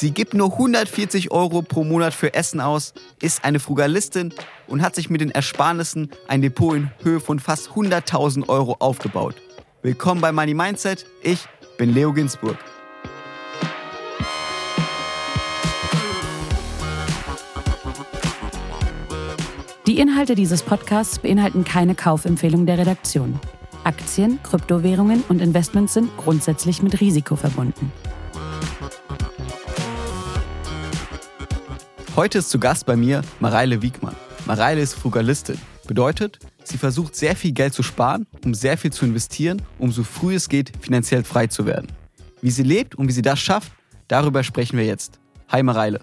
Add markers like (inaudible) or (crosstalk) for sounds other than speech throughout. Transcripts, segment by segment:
Sie gibt nur 140 Euro pro Monat für Essen aus, ist eine Frugalistin und hat sich mit den Ersparnissen ein Depot in Höhe von fast 100.000 Euro aufgebaut. Willkommen bei Money Mindset. Ich bin Leo Ginsburg. Die Inhalte dieses Podcasts beinhalten keine Kaufempfehlung der Redaktion. Aktien, Kryptowährungen und Investments sind grundsätzlich mit Risiko verbunden. Heute ist zu Gast bei mir Mareile Wiegmann. Mareile ist Frugalistin. Bedeutet, sie versucht sehr viel Geld zu sparen, um sehr viel zu investieren, um so früh es geht finanziell frei zu werden. Wie sie lebt und wie sie das schafft, darüber sprechen wir jetzt. Hi Mareile.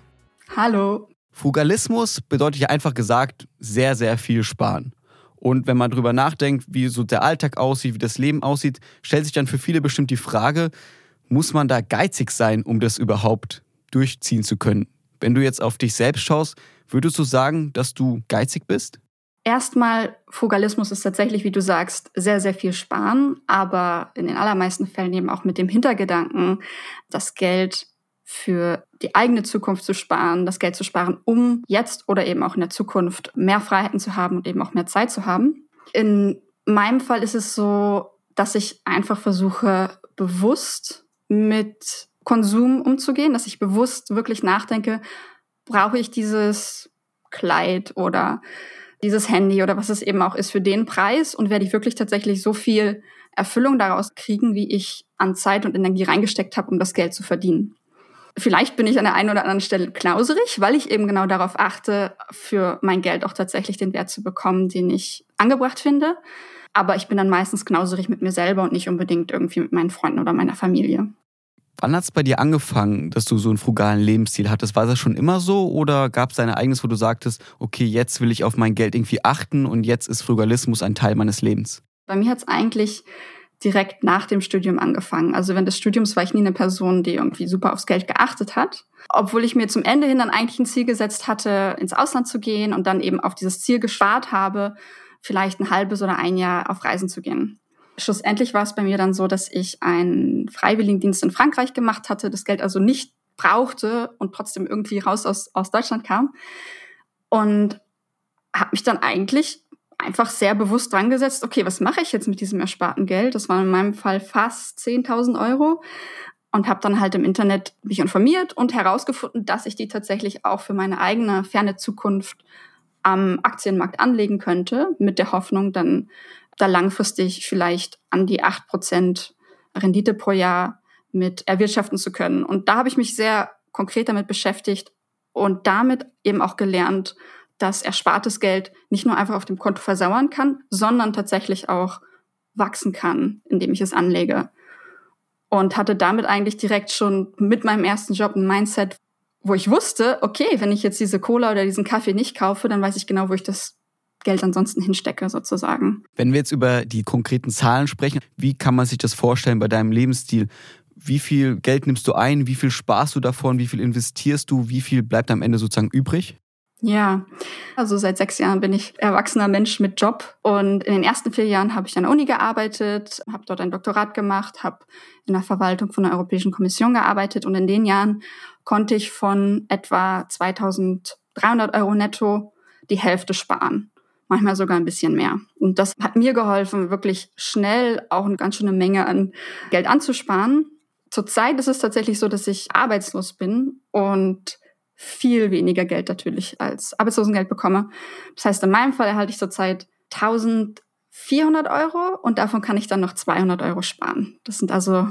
Hallo. Frugalismus bedeutet ja einfach gesagt sehr, sehr viel sparen. Und wenn man darüber nachdenkt, wie so der Alltag aussieht, wie das Leben aussieht, stellt sich dann für viele bestimmt die Frage, muss man da geizig sein, um das überhaupt durchziehen zu können? Wenn du jetzt auf dich selbst schaust, würdest du sagen, dass du geizig bist? Erstmal, Frugalismus ist tatsächlich, wie du sagst, sehr, sehr viel sparen, aber in den allermeisten Fällen eben auch mit dem Hintergedanken, das Geld für die eigene Zukunft zu sparen, das Geld zu sparen, um jetzt oder eben auch in der Zukunft mehr Freiheiten zu haben und eben auch mehr Zeit zu haben. In meinem Fall ist es so, dass ich einfach versuche, bewusst mit Konsum umzugehen, dass ich bewusst wirklich nachdenke, brauche ich dieses Kleid oder dieses Handy oder was es eben auch ist für den Preis und werde ich wirklich tatsächlich so viel Erfüllung daraus kriegen, wie ich an Zeit und Energie reingesteckt habe, um das Geld zu verdienen. Vielleicht bin ich an der einen oder anderen Stelle knauserig, weil ich eben genau darauf achte, für mein Geld auch tatsächlich den Wert zu bekommen, den ich angebracht finde. Aber ich bin dann meistens knauserig mit mir selber und nicht unbedingt irgendwie mit meinen Freunden oder meiner Familie. Wann hat es bei dir angefangen, dass du so einen frugalen Lebensstil hattest? War das schon immer so oder gab es ein Ereignis, wo du sagtest, okay, jetzt will ich auf mein Geld irgendwie achten und jetzt ist Frugalismus ein Teil meines Lebens? Bei mir hat es eigentlich direkt nach dem Studium angefangen. Also während des Studiums war ich nie eine Person, die irgendwie super aufs Geld geachtet hat. Obwohl ich mir zum Ende hin dann eigentlich ein Ziel gesetzt hatte, ins Ausland zu gehen und dann eben auf dieses Ziel gespart habe, vielleicht ein halbes oder ein Jahr auf Reisen zu gehen. Schlussendlich war es bei mir dann so, dass ich einen Freiwilligendienst in Frankreich gemacht hatte, das Geld also nicht brauchte und trotzdem irgendwie raus aus, aus Deutschland kam. Und habe mich dann eigentlich einfach sehr bewusst dran gesetzt, okay, was mache ich jetzt mit diesem ersparten Geld? Das waren in meinem Fall fast 10.000 Euro und habe dann halt im Internet mich informiert und herausgefunden, dass ich die tatsächlich auch für meine eigene ferne Zukunft am Aktienmarkt anlegen könnte, mit der Hoffnung, dann da langfristig vielleicht an die 8% Rendite pro Jahr mit erwirtschaften zu können. Und da habe ich mich sehr konkret damit beschäftigt und damit eben auch gelernt, dass erspartes Geld nicht nur einfach auf dem Konto versauern kann, sondern tatsächlich auch wachsen kann, indem ich es anlege. Und hatte damit eigentlich direkt schon mit meinem ersten Job ein Mindset, wo ich wusste, okay, wenn ich jetzt diese Cola oder diesen Kaffee nicht kaufe, dann weiß ich genau, wo ich das Geld ansonsten hinstecke, sozusagen. Wenn wir jetzt über die konkreten Zahlen sprechen, wie kann man sich das vorstellen bei deinem Lebensstil? Wie viel Geld nimmst du ein? Wie viel sparst du davon? Wie viel investierst du? Wie viel bleibt am Ende sozusagen übrig? Ja, also seit sechs Jahren bin ich erwachsener Mensch mit Job und in den ersten vier Jahren habe ich an der Uni gearbeitet, habe dort ein Doktorat gemacht, habe in der Verwaltung von der Europäischen Kommission gearbeitet und in den Jahren konnte ich von etwa 2300 Euro netto die Hälfte sparen, manchmal sogar ein bisschen mehr. Und das hat mir geholfen, wirklich schnell auch eine ganz schöne Menge an Geld anzusparen. Zurzeit ist es tatsächlich so, dass ich arbeitslos bin und viel weniger Geld natürlich als Arbeitslosengeld bekomme. Das heißt, in meinem Fall erhalte ich zurzeit 1400 Euro und davon kann ich dann noch 200 Euro sparen. Das sind also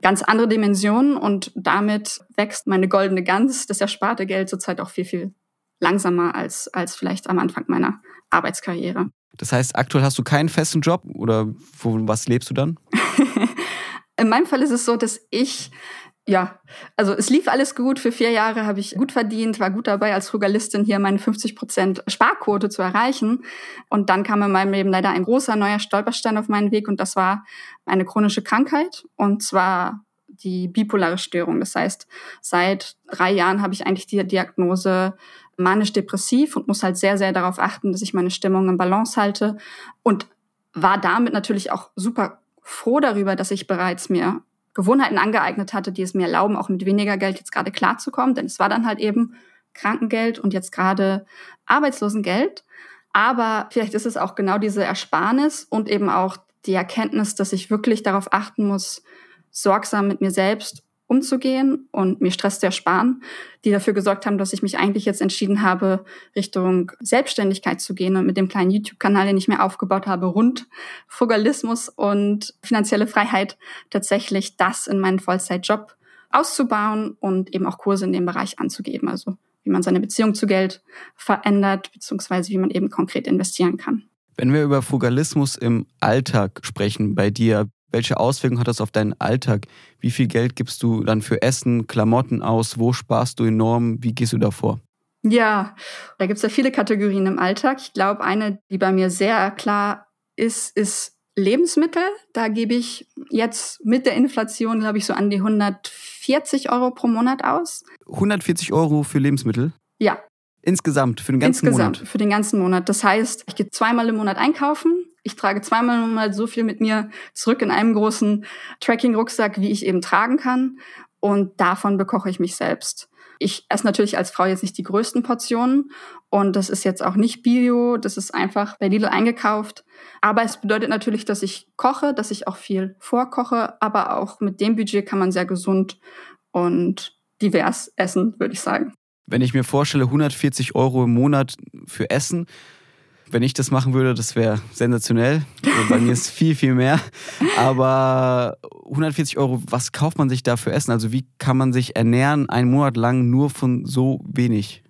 ganz andere Dimensionen und damit wächst meine goldene Gans, das ersparte Geld zurzeit auch viel, viel langsamer als, als vielleicht am Anfang meiner Arbeitskarriere. Das heißt, aktuell hast du keinen festen Job oder von was lebst du dann? (laughs) In meinem Fall ist es so, dass ich ja, also es lief alles gut. Für vier Jahre habe ich gut verdient, war gut dabei, als Frugalistin hier meine 50 Prozent Sparquote zu erreichen. Und dann kam in meinem Leben leider ein großer neuer Stolperstein auf meinen Weg und das war eine chronische Krankheit und zwar die bipolare Störung. Das heißt, seit drei Jahren habe ich eigentlich die Diagnose manisch-depressiv und muss halt sehr, sehr darauf achten, dass ich meine Stimmung in Balance halte und war damit natürlich auch super froh darüber, dass ich bereits mir Gewohnheiten angeeignet hatte, die es mir erlauben, auch mit weniger Geld jetzt gerade klarzukommen. Denn es war dann halt eben Krankengeld und jetzt gerade Arbeitslosengeld. Aber vielleicht ist es auch genau diese Ersparnis und eben auch die Erkenntnis, dass ich wirklich darauf achten muss, sorgsam mit mir selbst umzugehen und mir Stress zu ersparen, die dafür gesorgt haben, dass ich mich eigentlich jetzt entschieden habe, Richtung Selbstständigkeit zu gehen und mit dem kleinen YouTube-Kanal, den ich mir aufgebaut habe, rund Frugalismus und finanzielle Freiheit tatsächlich das in meinen Vollzeitjob auszubauen und eben auch Kurse in dem Bereich anzugeben. Also wie man seine Beziehung zu Geld verändert, beziehungsweise wie man eben konkret investieren kann. Wenn wir über Frugalismus im Alltag sprechen bei dir, welche Auswirkungen hat das auf deinen Alltag? Wie viel Geld gibst du dann für Essen, Klamotten aus? Wo sparst du enorm? Wie gehst du davor? Ja, da gibt es ja viele Kategorien im Alltag. Ich glaube, eine, die bei mir sehr klar ist, ist Lebensmittel. Da gebe ich jetzt mit der Inflation, glaube ich, so an die 140 Euro pro Monat aus. 140 Euro für Lebensmittel? Ja. Insgesamt, für den ganzen Insgesamt, Monat? Insgesamt, für den ganzen Monat. Das heißt, ich gehe zweimal im Monat einkaufen ich trage zweimal im Monat so viel mit mir zurück in einem großen Tracking-Rucksack, wie ich eben tragen kann. Und davon bekoche ich mich selbst. Ich esse natürlich als Frau jetzt nicht die größten Portionen und das ist jetzt auch nicht Bio, das ist einfach bei Lidl eingekauft. Aber es bedeutet natürlich, dass ich koche, dass ich auch viel vorkoche, aber auch mit dem Budget kann man sehr gesund und divers essen, würde ich sagen. Wenn ich mir vorstelle, 140 Euro im Monat für Essen, wenn ich das machen würde, das wäre sensationell. Also bei mir ist viel, viel mehr. Aber 140 Euro, was kauft man sich da für Essen? Also wie kann man sich ernähren einen Monat lang nur von so wenig?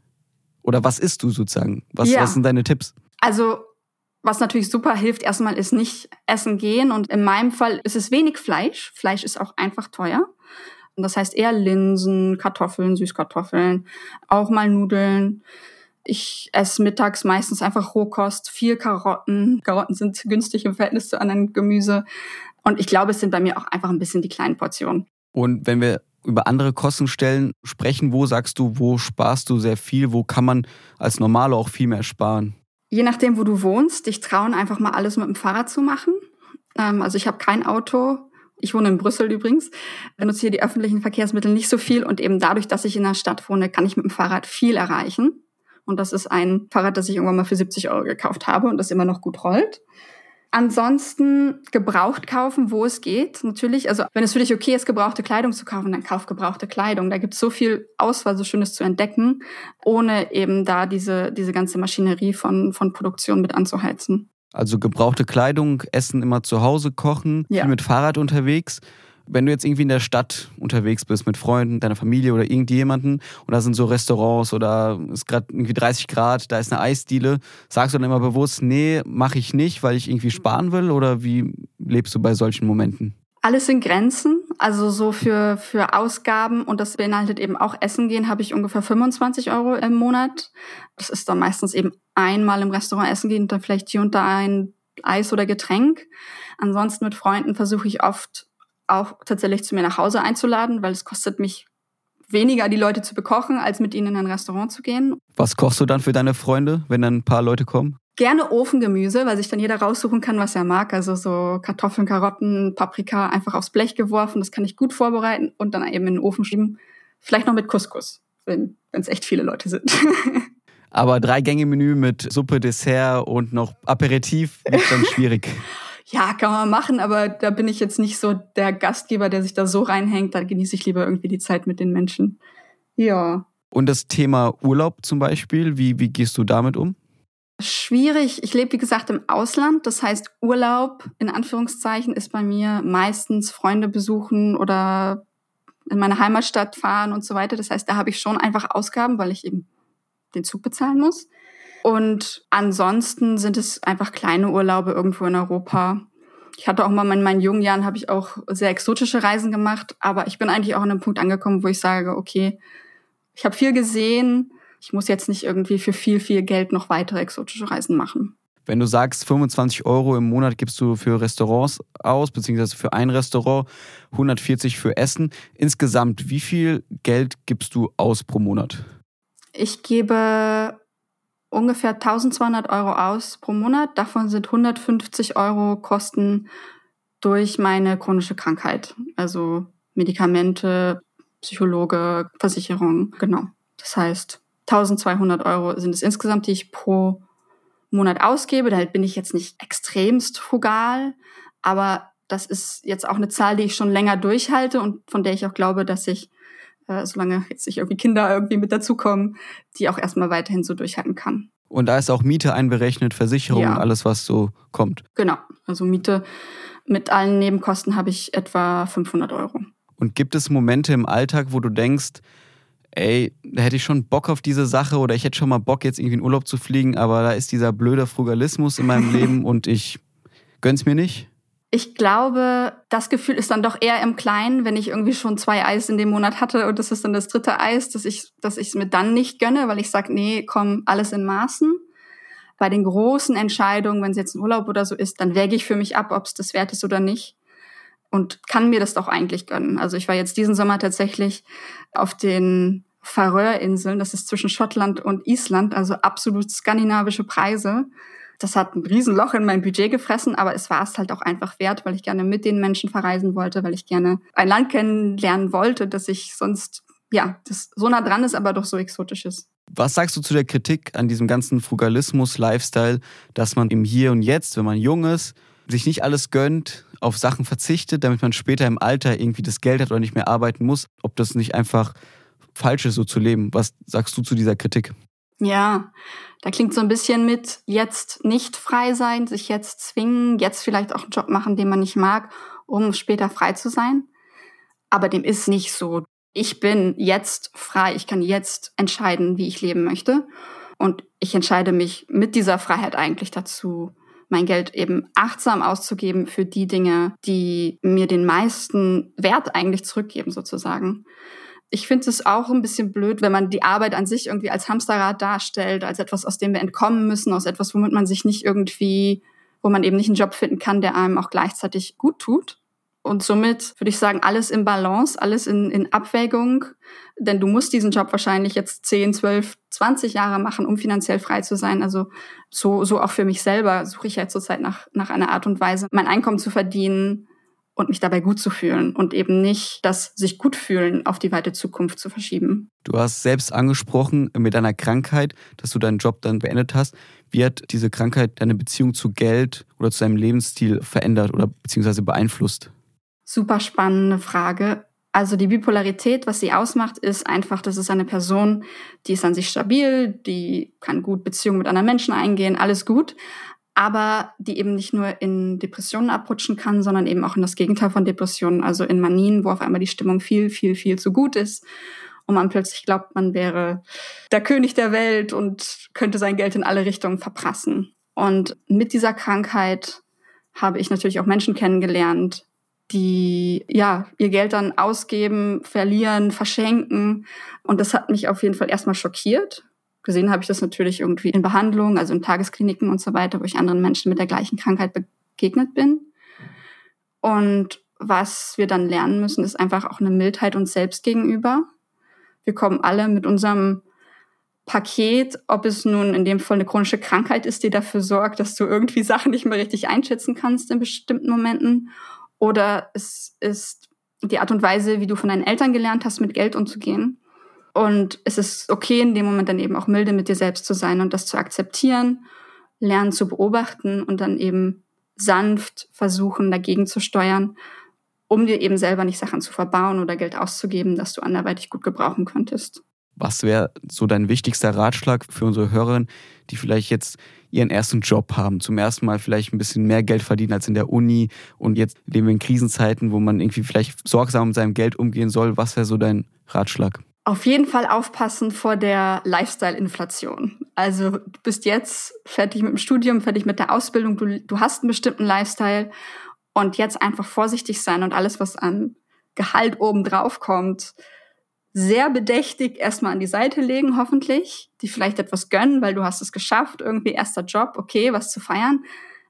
Oder was isst du sozusagen? Was, ja. was sind deine Tipps? Also was natürlich super hilft, erstmal ist nicht essen gehen. Und in meinem Fall ist es wenig Fleisch. Fleisch ist auch einfach teuer. Und das heißt eher Linsen, Kartoffeln, Süßkartoffeln, auch mal Nudeln. Ich esse mittags meistens einfach Rohkost, viel Karotten. Karotten sind günstig im Verhältnis zu anderen Gemüse. Und ich glaube, es sind bei mir auch einfach ein bisschen die kleinen Portionen. Und wenn wir über andere Kostenstellen sprechen, wo sagst du, wo sparst du sehr viel? Wo kann man als Normale auch viel mehr sparen? Je nachdem, wo du wohnst, dich trauen, einfach mal alles mit dem Fahrrad zu machen. Ähm, also ich habe kein Auto. Ich wohne in Brüssel übrigens, benutze hier die öffentlichen Verkehrsmittel nicht so viel und eben dadurch, dass ich in der Stadt wohne, kann ich mit dem Fahrrad viel erreichen. Und das ist ein Fahrrad, das ich irgendwann mal für 70 Euro gekauft habe und das immer noch gut rollt. Ansonsten gebraucht kaufen, wo es geht. Natürlich, also wenn es für dich okay ist, gebrauchte Kleidung zu kaufen, dann kauf gebrauchte Kleidung. Da gibt es so viel Auswahl, so Schönes zu entdecken, ohne eben da diese, diese ganze Maschinerie von, von Produktion mit anzuheizen. Also gebrauchte Kleidung, Essen immer zu Hause kochen, ja. viel mit Fahrrad unterwegs wenn du jetzt irgendwie in der Stadt unterwegs bist mit Freunden, deiner Familie oder irgendjemanden und da sind so Restaurants oder es ist gerade irgendwie 30 Grad, da ist eine Eisdiele, sagst du dann immer bewusst, nee, mache ich nicht, weil ich irgendwie sparen will oder wie lebst du bei solchen Momenten? Alles sind Grenzen, also so für, für Ausgaben und das beinhaltet eben auch Essen gehen, habe ich ungefähr 25 Euro im Monat. Das ist dann meistens eben einmal im Restaurant essen gehen und dann vielleicht hier und da ein Eis oder Getränk. Ansonsten mit Freunden versuche ich oft auch tatsächlich zu mir nach Hause einzuladen, weil es kostet mich weniger, die Leute zu bekochen, als mit ihnen in ein Restaurant zu gehen. Was kochst du dann für deine Freunde, wenn dann ein paar Leute kommen? Gerne Ofengemüse, weil sich dann jeder raussuchen kann, was er mag. Also so Kartoffeln, Karotten, Paprika einfach aufs Blech geworfen. Das kann ich gut vorbereiten und dann eben in den Ofen schieben. Vielleicht noch mit Couscous, wenn es echt viele Leute sind. (laughs) Aber drei Gänge Menü mit Suppe, Dessert und noch Aperitif (laughs) ist dann schwierig. Ja, kann man machen, aber da bin ich jetzt nicht so der Gastgeber, der sich da so reinhängt. Da genieße ich lieber irgendwie die Zeit mit den Menschen. Ja. Und das Thema Urlaub zum Beispiel, wie, wie gehst du damit um? Schwierig. Ich lebe, wie gesagt, im Ausland. Das heißt, Urlaub in Anführungszeichen ist bei mir meistens Freunde besuchen oder in meine Heimatstadt fahren und so weiter. Das heißt, da habe ich schon einfach Ausgaben, weil ich eben den Zug bezahlen muss. Und ansonsten sind es einfach kleine Urlaube irgendwo in Europa. Ich hatte auch mal in meinen jungen Jahren habe ich auch sehr exotische Reisen gemacht, aber ich bin eigentlich auch an einem Punkt angekommen, wo ich sage, okay, ich habe viel gesehen, ich muss jetzt nicht irgendwie für viel, viel Geld noch weitere exotische Reisen machen. Wenn du sagst, 25 Euro im Monat gibst du für Restaurants aus, beziehungsweise für ein Restaurant, 140 für Essen. Insgesamt, wie viel Geld gibst du aus pro Monat? Ich gebe ungefähr 1200 Euro aus pro Monat. Davon sind 150 Euro Kosten durch meine chronische Krankheit. Also Medikamente, Psychologe, Versicherung, genau. Das heißt, 1200 Euro sind es insgesamt, die ich pro Monat ausgebe. Da bin ich jetzt nicht extremst frugal, aber das ist jetzt auch eine Zahl, die ich schon länger durchhalte und von der ich auch glaube, dass ich, äh, solange jetzt nicht irgendwie Kinder irgendwie mit dazukommen, die auch erstmal weiterhin so durchhalten kann. Und da ist auch Miete einberechnet, Versicherung, ja. alles, was so kommt. Genau, also Miete mit allen Nebenkosten habe ich etwa 500 Euro. Und gibt es Momente im Alltag, wo du denkst, ey, da hätte ich schon Bock auf diese Sache oder ich hätte schon mal Bock, jetzt irgendwie in Urlaub zu fliegen, aber da ist dieser blöde Frugalismus in meinem (laughs) Leben und ich gönn's mir nicht? Ich glaube, das Gefühl ist dann doch eher im Kleinen, wenn ich irgendwie schon zwei Eis in dem Monat hatte und das ist dann das dritte Eis, dass ich dass ich es mir dann nicht gönne, weil ich sage, nee, komm, alles in Maßen. Bei den großen Entscheidungen, wenn es jetzt ein Urlaub oder so ist, dann wäge ich für mich ab, ob es das wert ist oder nicht und kann mir das doch eigentlich gönnen. Also ich war jetzt diesen Sommer tatsächlich auf den Färöerinseln, das ist zwischen Schottland und Island, also absolut skandinavische Preise. Das hat ein Riesenloch in mein Budget gefressen, aber es war es halt auch einfach wert, weil ich gerne mit den Menschen verreisen wollte, weil ich gerne ein Land kennenlernen wollte, das ich sonst, ja, das so nah dran ist, aber doch so exotisch ist. Was sagst du zu der Kritik an diesem ganzen Frugalismus-Lifestyle, dass man im Hier und Jetzt, wenn man jung ist, sich nicht alles gönnt, auf Sachen verzichtet, damit man später im Alter irgendwie das Geld hat oder nicht mehr arbeiten muss, ob das nicht einfach falsch ist, so zu leben. Was sagst du zu dieser Kritik? Ja, da klingt so ein bisschen mit jetzt nicht frei sein, sich jetzt zwingen, jetzt vielleicht auch einen Job machen, den man nicht mag, um später frei zu sein. Aber dem ist nicht so. Ich bin jetzt frei, ich kann jetzt entscheiden, wie ich leben möchte. Und ich entscheide mich mit dieser Freiheit eigentlich dazu, mein Geld eben achtsam auszugeben für die Dinge, die mir den meisten Wert eigentlich zurückgeben, sozusagen. Ich finde es auch ein bisschen blöd, wenn man die Arbeit an sich irgendwie als Hamsterrad darstellt, als etwas, aus dem wir entkommen müssen, aus etwas, womit man sich nicht irgendwie, wo man eben nicht einen Job finden kann, der einem auch gleichzeitig gut tut. Und somit würde ich sagen, alles im Balance, alles in, in Abwägung. Denn du musst diesen Job wahrscheinlich jetzt 10, 12, 20 Jahre machen, um finanziell frei zu sein. Also so, so auch für mich selber suche ich ja zurzeit nach, nach einer Art und Weise, mein Einkommen zu verdienen und mich dabei gut zu fühlen und eben nicht das sich gut fühlen auf die weite Zukunft zu verschieben. Du hast selbst angesprochen mit deiner Krankheit, dass du deinen Job dann beendet hast. Wie hat diese Krankheit deine Beziehung zu Geld oder zu deinem Lebensstil verändert oder beziehungsweise beeinflusst? Super spannende Frage. Also die Bipolarität, was sie ausmacht, ist einfach, das ist eine Person, die ist an sich stabil, die kann gut Beziehungen mit anderen Menschen eingehen, alles gut, aber die eben nicht nur in Depressionen abrutschen kann, sondern eben auch in das Gegenteil von Depressionen, also in Manien, wo auf einmal die Stimmung viel, viel, viel zu gut ist und man plötzlich glaubt, man wäre der König der Welt und könnte sein Geld in alle Richtungen verprassen. Und mit dieser Krankheit habe ich natürlich auch Menschen kennengelernt, die ja ihr Geld dann ausgeben, verlieren, verschenken. Und das hat mich auf jeden Fall erstmal schockiert. Gesehen habe ich das natürlich irgendwie in Behandlung, also in Tageskliniken und so weiter, wo ich anderen Menschen mit der gleichen Krankheit begegnet bin. Und was wir dann lernen müssen, ist einfach auch eine Mildheit uns selbst gegenüber. Wir kommen alle mit unserem Paket, ob es nun in dem Fall eine chronische Krankheit ist, die dafür sorgt, dass du irgendwie Sachen nicht mehr richtig einschätzen kannst in bestimmten Momenten oder es ist die Art und Weise, wie du von deinen Eltern gelernt hast, mit Geld umzugehen. Und es ist okay, in dem Moment dann eben auch milde mit dir selbst zu sein und das zu akzeptieren, lernen zu beobachten und dann eben sanft versuchen, dagegen zu steuern, um dir eben selber nicht Sachen zu verbauen oder Geld auszugeben, das du anderweitig gut gebrauchen könntest. Was wäre so dein wichtigster Ratschlag für unsere Hörerinnen, die vielleicht jetzt ihren ersten Job haben, zum ersten Mal vielleicht ein bisschen mehr Geld verdienen als in der Uni und jetzt leben wir in Krisenzeiten, wo man irgendwie vielleicht sorgsam mit seinem Geld umgehen soll. Was wäre so dein Ratschlag? Auf jeden Fall aufpassen vor der Lifestyle-Inflation. Also du bist jetzt fertig mit dem Studium, fertig mit der Ausbildung, du, du hast einen bestimmten Lifestyle und jetzt einfach vorsichtig sein und alles, was an Gehalt oben drauf kommt, sehr bedächtig erstmal an die Seite legen, hoffentlich, die vielleicht etwas gönnen, weil du hast es geschafft, irgendwie erster Job, okay, was zu feiern,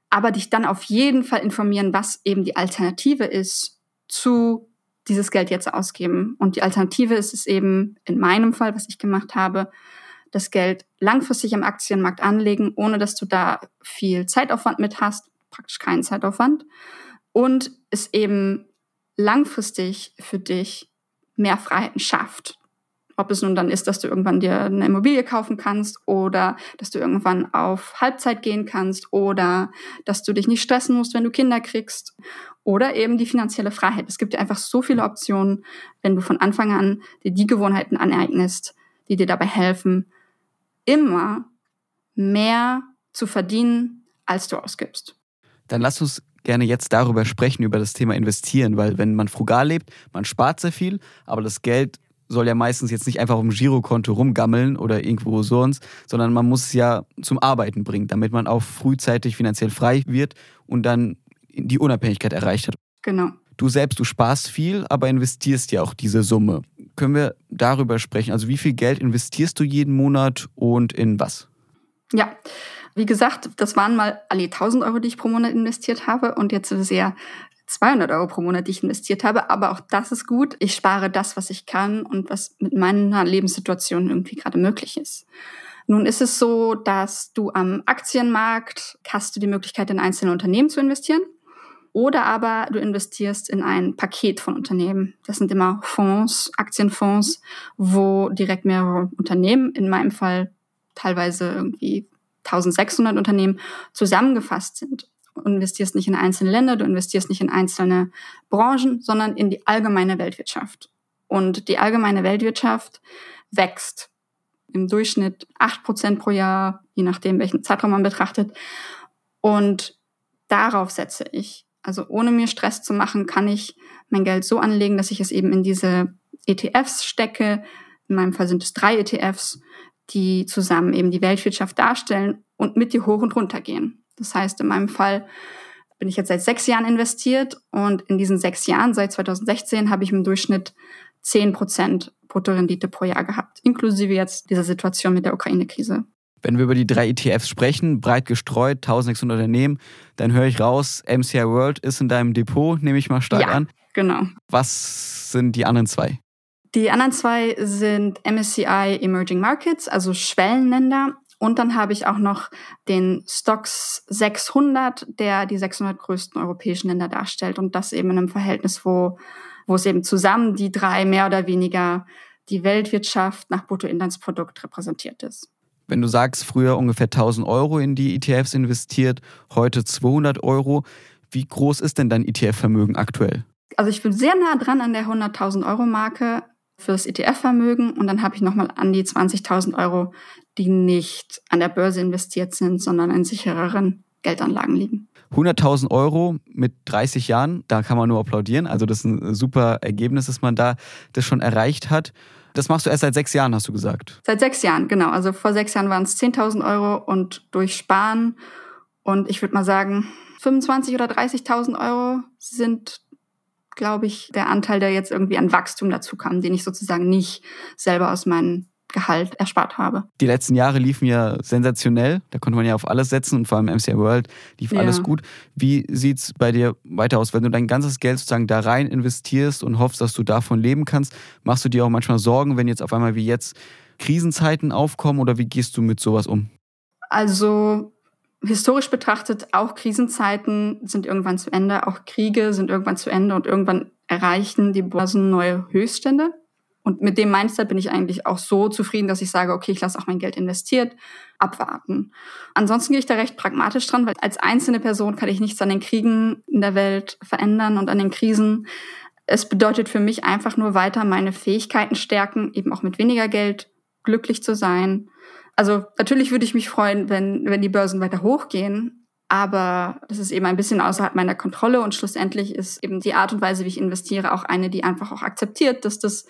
aber dich dann auf jeden Fall informieren, was eben die Alternative ist zu dieses Geld jetzt ausgeben. Und die Alternative ist es eben in meinem Fall, was ich gemacht habe, das Geld langfristig im Aktienmarkt anlegen, ohne dass du da viel Zeitaufwand mit hast, praktisch keinen Zeitaufwand, und es eben langfristig für dich mehr Freiheiten schafft. Ob es nun dann ist, dass du irgendwann dir eine Immobilie kaufen kannst oder dass du irgendwann auf Halbzeit gehen kannst oder dass du dich nicht stressen musst, wenn du Kinder kriegst oder eben die finanzielle Freiheit. Es gibt ja einfach so viele Optionen, wenn du von Anfang an dir die Gewohnheiten aneignest, die dir dabei helfen, immer mehr zu verdienen, als du ausgibst. Dann lass uns gerne jetzt darüber sprechen, über das Thema Investieren, weil wenn man frugal lebt, man spart sehr viel, aber das Geld soll ja meistens jetzt nicht einfach auf dem Girokonto rumgammeln oder irgendwo sonst, sondern man muss es ja zum Arbeiten bringen, damit man auch frühzeitig finanziell frei wird und dann die Unabhängigkeit erreicht hat. Genau. Du selbst, du sparst viel, aber investierst ja auch diese Summe. Können wir darüber sprechen? Also wie viel Geld investierst du jeden Monat und in was? Ja, wie gesagt, das waren mal alle 1000 Euro, die ich pro Monat investiert habe und jetzt ist es ja 200 Euro pro Monat, die ich investiert habe. Aber auch das ist gut. Ich spare das, was ich kann und was mit meiner Lebenssituation irgendwie gerade möglich ist. Nun ist es so, dass du am Aktienmarkt hast du die Möglichkeit, in einzelne Unternehmen zu investieren. Oder aber du investierst in ein Paket von Unternehmen. Das sind immer Fonds, Aktienfonds, wo direkt mehrere Unternehmen, in meinem Fall teilweise irgendwie 1600 Unternehmen, zusammengefasst sind investierst nicht in einzelne Länder, du investierst nicht in einzelne Branchen, sondern in die allgemeine Weltwirtschaft. Und die allgemeine Weltwirtschaft wächst im Durchschnitt acht Prozent pro Jahr, je nachdem, welchen Zeitraum man betrachtet. Und darauf setze ich. Also ohne mir Stress zu machen, kann ich mein Geld so anlegen, dass ich es eben in diese ETFs stecke. In meinem Fall sind es drei ETFs, die zusammen eben die Weltwirtschaft darstellen und mit dir hoch und runter gehen. Das heißt, in meinem Fall bin ich jetzt seit sechs Jahren investiert und in diesen sechs Jahren, seit 2016, habe ich im Durchschnitt 10 Prozent Bruttorendite pro Jahr gehabt, inklusive jetzt dieser Situation mit der Ukraine-Krise. Wenn wir über die drei ETFs sprechen, breit gestreut, 1600 Unternehmen, dann höre ich raus, MCI World ist in deinem Depot, nehme ich mal stark ja, an. Genau. Was sind die anderen zwei? Die anderen zwei sind MSCI Emerging Markets, also Schwellenländer und dann habe ich auch noch den Stocks 600, der die 600 größten europäischen Länder darstellt. Und das eben in einem Verhältnis, wo, wo es eben zusammen die drei mehr oder weniger die Weltwirtschaft nach Bruttoinlandsprodukt repräsentiert ist. Wenn du sagst, früher ungefähr 1000 Euro in die ETFs investiert, heute 200 Euro, wie groß ist denn dein ETF-Vermögen aktuell? Also ich bin sehr nah dran an der 100.000 Euro Marke für das ETF-Vermögen und dann habe ich nochmal an die 20.000 Euro, die nicht an der Börse investiert sind, sondern in sichereren Geldanlagen liegen. 100.000 Euro mit 30 Jahren, da kann man nur applaudieren. Also das ist ein super Ergebnis, dass man da das schon erreicht hat. Das machst du erst seit sechs Jahren, hast du gesagt. Seit sechs Jahren, genau. Also vor sechs Jahren waren es 10.000 Euro und durch Sparen und ich würde mal sagen, 25.000 oder 30.000 Euro sind glaube ich, der Anteil, der jetzt irgendwie an Wachstum dazu kam, den ich sozusagen nicht selber aus meinem Gehalt erspart habe. Die letzten Jahre liefen ja sensationell. Da konnte man ja auf alles setzen und vor allem MCI World lief ja. alles gut. Wie sieht es bei dir weiter aus? Wenn du dein ganzes Geld sozusagen da rein investierst und hoffst, dass du davon leben kannst, machst du dir auch manchmal Sorgen, wenn jetzt auf einmal wie jetzt Krisenzeiten aufkommen oder wie gehst du mit sowas um? Also historisch betrachtet, auch Krisenzeiten sind irgendwann zu Ende, auch Kriege sind irgendwann zu Ende und irgendwann erreichen die Börsen neue Höchststände. Und mit dem Mindset bin ich eigentlich auch so zufrieden, dass ich sage, okay, ich lasse auch mein Geld investiert, abwarten. Ansonsten gehe ich da recht pragmatisch dran, weil als einzelne Person kann ich nichts an den Kriegen in der Welt verändern und an den Krisen. Es bedeutet für mich einfach nur weiter meine Fähigkeiten stärken, eben auch mit weniger Geld glücklich zu sein also natürlich würde ich mich freuen, wenn, wenn die Börsen weiter hochgehen, aber das ist eben ein bisschen außerhalb meiner Kontrolle und schlussendlich ist eben die Art und Weise, wie ich investiere, auch eine, die einfach auch akzeptiert, dass das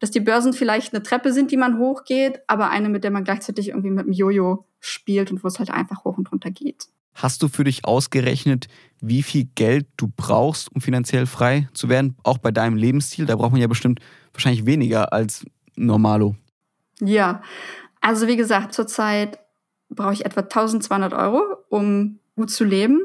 dass die Börsen vielleicht eine Treppe sind, die man hochgeht, aber eine, mit der man gleichzeitig irgendwie mit dem Jojo spielt und wo es halt einfach hoch und runter geht. Hast du für dich ausgerechnet, wie viel Geld du brauchst, um finanziell frei zu werden? Auch bei deinem Lebensstil? Da braucht man ja bestimmt wahrscheinlich weniger als normalo. Ja, also wie gesagt, zurzeit brauche ich etwa 1200 Euro, um gut zu leben.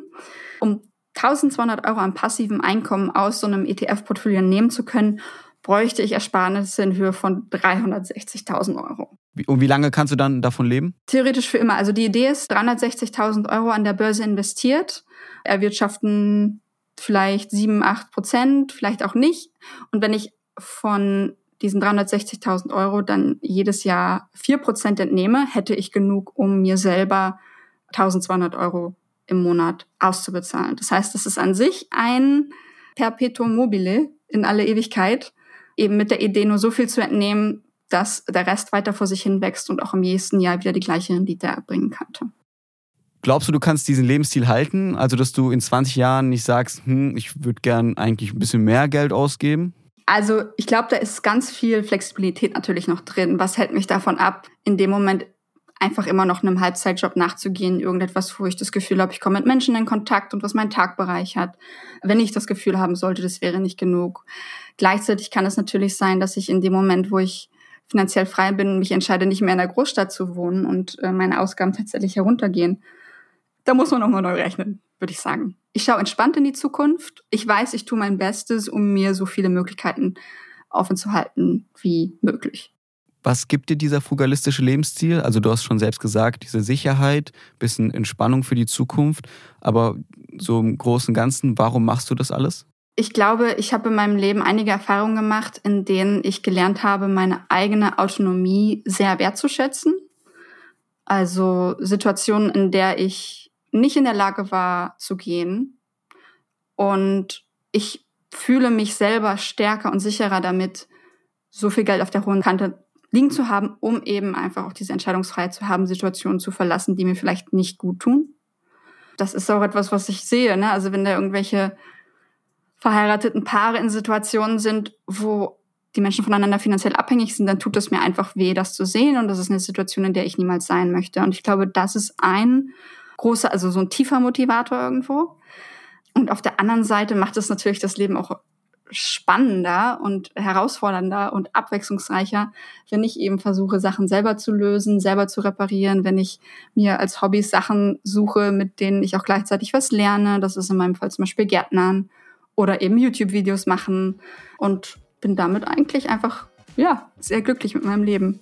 Um 1200 Euro an passivem Einkommen aus so einem ETF-Portfolio nehmen zu können, bräuchte ich Ersparnisse in Höhe von 360.000 Euro. Und wie lange kannst du dann davon leben? Theoretisch für immer. Also die Idee ist, 360.000 Euro an der Börse investiert, erwirtschaften vielleicht sieben, acht Prozent, vielleicht auch nicht. Und wenn ich von diesen 360.000 Euro dann jedes Jahr vier Prozent entnehme, hätte ich genug, um mir selber 1200 Euro im Monat auszubezahlen. Das heißt, es ist an sich ein Perpetuum mobile in alle Ewigkeit, eben mit der Idee, nur so viel zu entnehmen, dass der Rest weiter vor sich hin wächst und auch im nächsten Jahr wieder die gleiche Rendite erbringen könnte. Glaubst du, du kannst diesen Lebensstil halten? Also, dass du in 20 Jahren nicht sagst, hm, ich würde gern eigentlich ein bisschen mehr Geld ausgeben? Also, ich glaube, da ist ganz viel Flexibilität natürlich noch drin. Was hält mich davon ab, in dem Moment einfach immer noch einem Halbzeitjob nachzugehen, irgendetwas, wo ich das Gefühl habe, ich komme mit Menschen in Kontakt und was meinen Tag bereichert. Wenn ich das Gefühl haben sollte, das wäre nicht genug. Gleichzeitig kann es natürlich sein, dass ich in dem Moment, wo ich finanziell frei bin, mich entscheide, nicht mehr in der Großstadt zu wohnen und äh, meine Ausgaben tatsächlich heruntergehen. Da muss man nochmal neu rechnen, würde ich sagen. Ich schaue entspannt in die Zukunft. Ich weiß, ich tue mein Bestes, um mir so viele Möglichkeiten offen zu halten wie möglich. Was gibt dir dieser frugalistische Lebensstil? Also du hast schon selbst gesagt, diese Sicherheit, bisschen Entspannung für die Zukunft. Aber so im Großen und Ganzen, warum machst du das alles? Ich glaube, ich habe in meinem Leben einige Erfahrungen gemacht, in denen ich gelernt habe, meine eigene Autonomie sehr wertzuschätzen. Also Situationen, in der ich nicht in der Lage war zu gehen. Und ich fühle mich selber stärker und sicherer damit, so viel Geld auf der hohen Kante liegen zu haben, um eben einfach auch diese Entscheidungsfreiheit zu haben, Situationen zu verlassen, die mir vielleicht nicht gut tun. Das ist auch etwas, was ich sehe. Ne? Also wenn da irgendwelche verheirateten Paare in Situationen sind, wo die Menschen voneinander finanziell abhängig sind, dann tut es mir einfach weh, das zu sehen. Und das ist eine Situation, in der ich niemals sein möchte. Und ich glaube, das ist ein großer, also so ein tiefer Motivator irgendwo. Und auf der anderen Seite macht es natürlich das Leben auch spannender und herausfordernder und abwechslungsreicher, wenn ich eben versuche, Sachen selber zu lösen, selber zu reparieren, wenn ich mir als Hobbys Sachen suche, mit denen ich auch gleichzeitig was lerne. Das ist in meinem Fall zum Beispiel Gärtnern oder eben YouTube-Videos machen und bin damit eigentlich einfach, ja, sehr glücklich mit meinem Leben.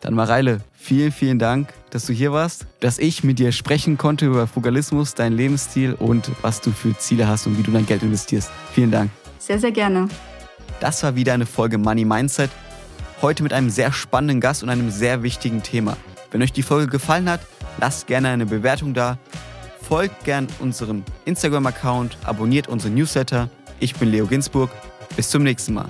Dann Mareile, vielen, vielen Dank, dass du hier warst, dass ich mit dir sprechen konnte über Fugalismus, deinen Lebensstil und was du für Ziele hast und wie du dein Geld investierst. Vielen Dank. Sehr, sehr gerne. Das war wieder eine Folge Money Mindset. Heute mit einem sehr spannenden Gast und einem sehr wichtigen Thema. Wenn euch die Folge gefallen hat, lasst gerne eine Bewertung da. Folgt gern unserem Instagram-Account, abonniert unsere Newsletter. Ich bin Leo Ginsburg. Bis zum nächsten Mal.